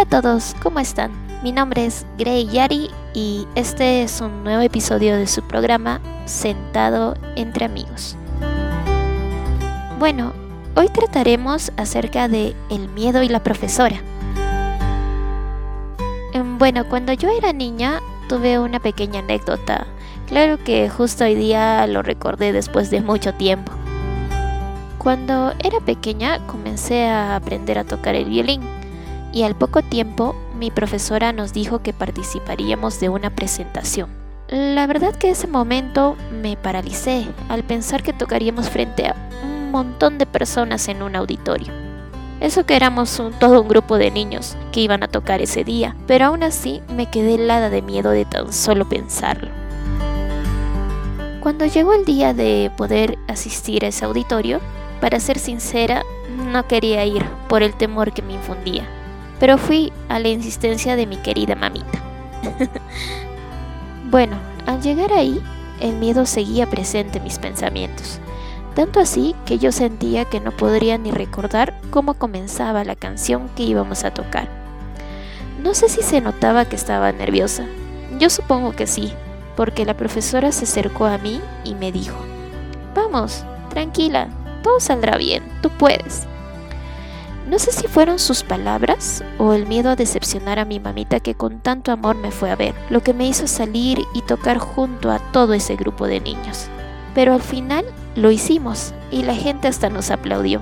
Hola a todos, ¿cómo están? Mi nombre es Grey Yari y este es un nuevo episodio de su programa Sentado entre amigos. Bueno, hoy trataremos acerca de el miedo y la profesora. Em, bueno, cuando yo era niña tuve una pequeña anécdota. Claro que justo hoy día lo recordé después de mucho tiempo. Cuando era pequeña comencé a aprender a tocar el violín y al poco tiempo mi profesora nos dijo que participaríamos de una presentación. La verdad que ese momento me paralicé al pensar que tocaríamos frente a un montón de personas en un auditorio. Eso que éramos todo un grupo de niños que iban a tocar ese día, pero aún así me quedé helada de miedo de tan solo pensarlo. Cuando llegó el día de poder asistir a ese auditorio, para ser sincera, no quería ir por el temor que me infundía pero fui a la insistencia de mi querida mamita. bueno, al llegar ahí, el miedo seguía presente en mis pensamientos, tanto así que yo sentía que no podría ni recordar cómo comenzaba la canción que íbamos a tocar. No sé si se notaba que estaba nerviosa, yo supongo que sí, porque la profesora se acercó a mí y me dijo, Vamos, tranquila, todo saldrá bien, tú puedes. No sé si fueron sus palabras o el miedo a decepcionar a mi mamita que con tanto amor me fue a ver, lo que me hizo salir y tocar junto a todo ese grupo de niños. Pero al final lo hicimos y la gente hasta nos aplaudió.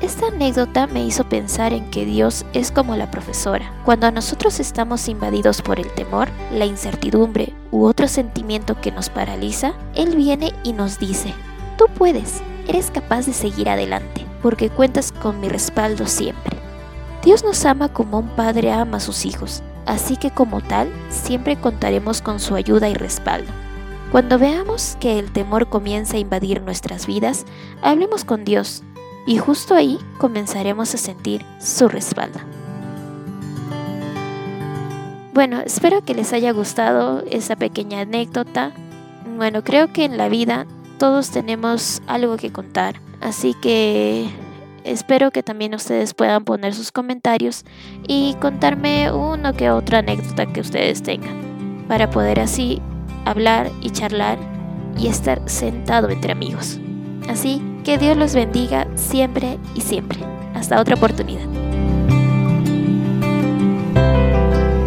Esta anécdota me hizo pensar en que Dios es como la profesora. Cuando nosotros estamos invadidos por el temor, la incertidumbre u otro sentimiento que nos paraliza, Él viene y nos dice, tú puedes, eres capaz de seguir adelante porque cuentas con mi respaldo siempre. Dios nos ama como un padre ama a sus hijos, así que como tal, siempre contaremos con su ayuda y respaldo. Cuando veamos que el temor comienza a invadir nuestras vidas, hablemos con Dios y justo ahí comenzaremos a sentir su respaldo. Bueno, espero que les haya gustado esa pequeña anécdota. Bueno, creo que en la vida todos tenemos algo que contar Así que espero que también ustedes puedan poner sus comentarios y contarme una que otra anécdota que ustedes tengan para poder así hablar y charlar y estar sentado entre amigos. Así que Dios los bendiga siempre y siempre. Hasta otra oportunidad.